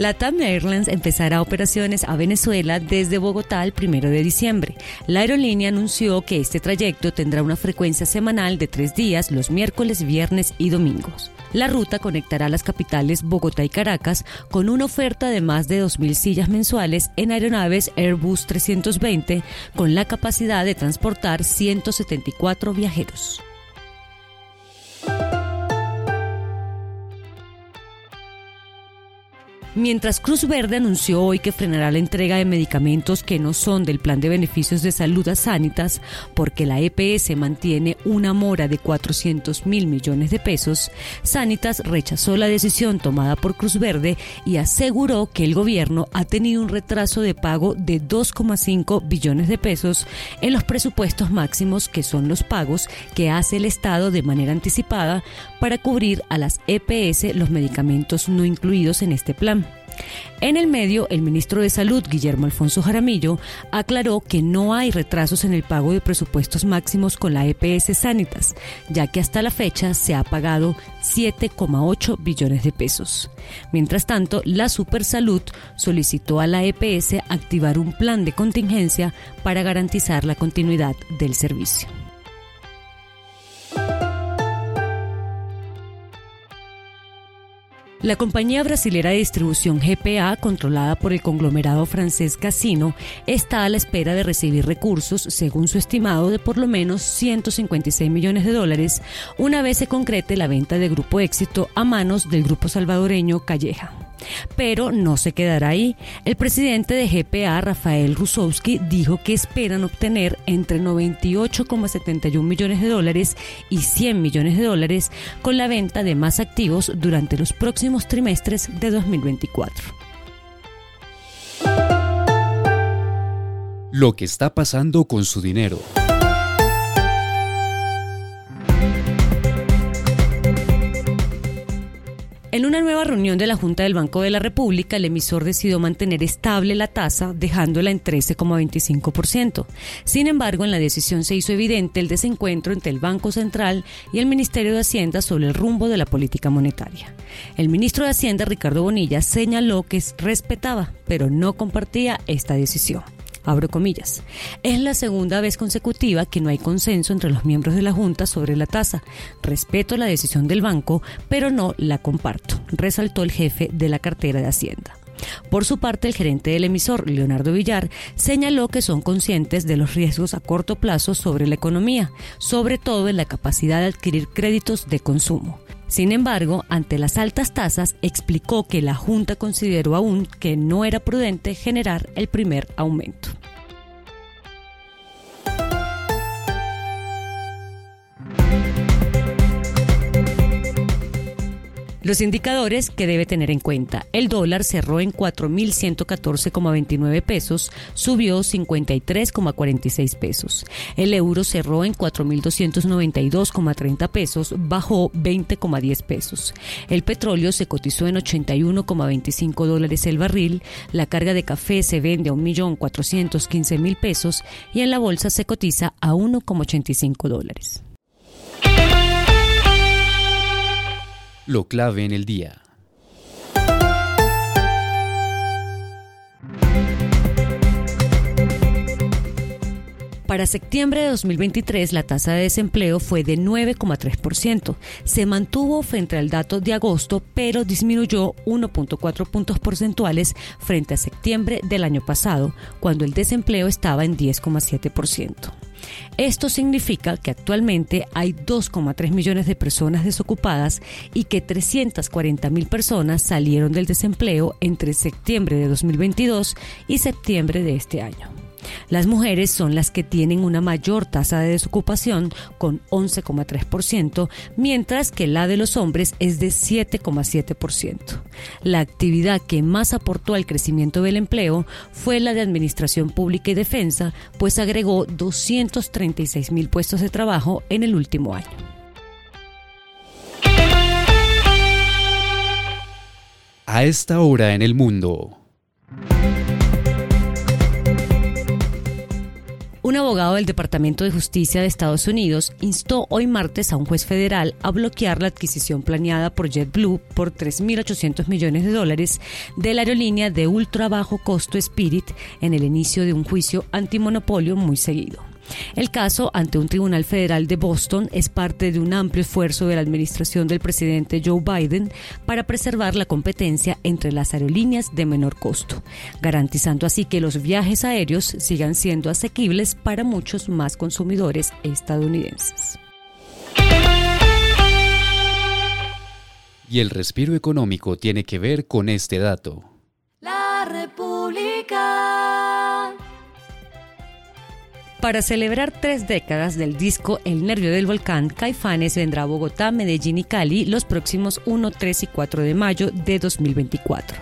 LATAM Airlines empezará operaciones a Venezuela desde Bogotá el primero de diciembre. La aerolínea anunció que este trayecto tendrá una frecuencia semanal de tres días los miércoles, viernes y domingos. La ruta conectará las capitales Bogotá y Caracas con una oferta de más de 2.000 sillas mensuales en aeronaves Airbus 320 con la capacidad de transportar 174 viajeros. Mientras Cruz Verde anunció hoy que frenará la entrega de medicamentos que no son del plan de beneficios de salud a Sanitas porque la EPS mantiene una mora de 400 mil millones de pesos, Sanitas rechazó la decisión tomada por Cruz Verde y aseguró que el gobierno ha tenido un retraso de pago de 2,5 billones de pesos en los presupuestos máximos que son los pagos que hace el Estado de manera anticipada para cubrir a las EPS los medicamentos no incluidos en este plan. En el medio, el ministro de Salud, Guillermo Alfonso Jaramillo, aclaró que no hay retrasos en el pago de presupuestos máximos con la EPS Sanitas, ya que hasta la fecha se ha pagado 7,8 billones de pesos. Mientras tanto, la Supersalud solicitó a la EPS activar un plan de contingencia para garantizar la continuidad del servicio. La compañía brasilera de distribución GPA, controlada por el conglomerado francés Casino, está a la espera de recibir recursos, según su estimado, de por lo menos 156 millones de dólares, una vez se concrete la venta de Grupo Éxito a manos del grupo salvadoreño Calleja. Pero no se quedará ahí. El presidente de GPA, Rafael Rusowski, dijo que esperan obtener entre 98,71 millones de dólares y 100 millones de dólares con la venta de más activos durante los próximos trimestres de 2024. Lo que está pasando con su dinero. En una nueva reunión de la Junta del Banco de la República, el emisor decidió mantener estable la tasa, dejándola en 13,25%. Sin embargo, en la decisión se hizo evidente el desencuentro entre el Banco Central y el Ministerio de Hacienda sobre el rumbo de la política monetaria. El ministro de Hacienda, Ricardo Bonilla, señaló que respetaba, pero no compartía esta decisión abro comillas. Es la segunda vez consecutiva que no hay consenso entre los miembros de la Junta sobre la tasa. Respeto la decisión del banco, pero no la comparto, resaltó el jefe de la cartera de Hacienda. Por su parte, el gerente del emisor, Leonardo Villar, señaló que son conscientes de los riesgos a corto plazo sobre la economía, sobre todo en la capacidad de adquirir créditos de consumo. Sin embargo, ante las altas tasas, explicó que la Junta consideró aún que no era prudente generar el primer aumento. Los indicadores que debe tener en cuenta. El dólar cerró en 4.114,29 pesos, subió 53,46 pesos. El euro cerró en 4.292,30 pesos, bajó 20,10 pesos. El petróleo se cotizó en 81,25 dólares el barril. La carga de café se vende a 1.415.000 pesos y en la bolsa se cotiza a 1,85 dólares. Lo clave en el día. Para septiembre de 2023, la tasa de desempleo fue de 9,3%. Se mantuvo frente al dato de agosto, pero disminuyó 1.4 puntos porcentuales frente a septiembre del año pasado, cuando el desempleo estaba en 10,7%. Esto significa que actualmente hay 2,3 millones de personas desocupadas y que 340 mil personas salieron del desempleo entre septiembre de 2022 y septiembre de este año. Las mujeres son las que tienen una mayor tasa de desocupación con 11,3%, mientras que la de los hombres es de 7,7%. La actividad que más aportó al crecimiento del empleo fue la de Administración Pública y Defensa, pues agregó 236 mil puestos de trabajo en el último año. A esta hora en el mundo. Abogado del Departamento de Justicia de Estados Unidos instó hoy martes a un juez federal a bloquear la adquisición planeada por JetBlue por 3.800 millones de dólares de la aerolínea de ultra bajo costo Spirit en el inicio de un juicio antimonopolio muy seguido. El caso ante un tribunal federal de Boston es parte de un amplio esfuerzo de la administración del presidente Joe Biden para preservar la competencia entre las aerolíneas de menor costo, garantizando así que los viajes aéreos sigan siendo asequibles para muchos más consumidores estadounidenses. Y el respiro económico tiene que ver con este dato. La República. Para celebrar tres décadas del disco El Nervio del Volcán, Caifanes vendrá a Bogotá, Medellín y Cali los próximos 1, 3 y 4 de mayo de 2024.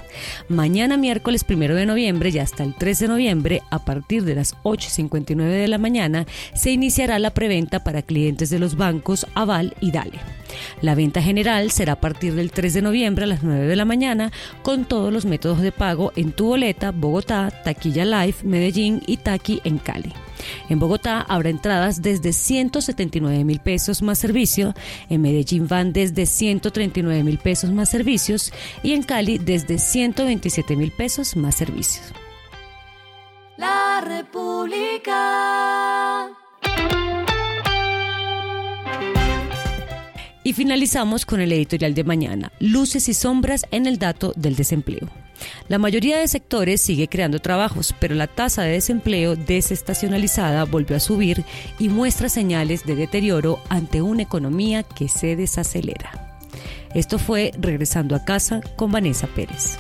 Mañana miércoles 1 de noviembre y hasta el 3 de noviembre, a partir de las 8.59 de la mañana, se iniciará la preventa para clientes de los bancos Aval y Dale. La venta general será a partir del 3 de noviembre a las 9 de la mañana con todos los métodos de pago en tu boleta, Bogotá, Taquilla Live, Medellín y Taqui en Cali. En Bogotá habrá entradas desde 179 mil pesos más servicio, en Medellín van desde 139 mil pesos más servicios y en Cali desde 127 mil pesos más servicios. La República. Y finalizamos con el editorial de mañana, luces y sombras en el dato del desempleo. La mayoría de sectores sigue creando trabajos, pero la tasa de desempleo desestacionalizada volvió a subir y muestra señales de deterioro ante una economía que se desacelera. Esto fue Regresando a casa con Vanessa Pérez.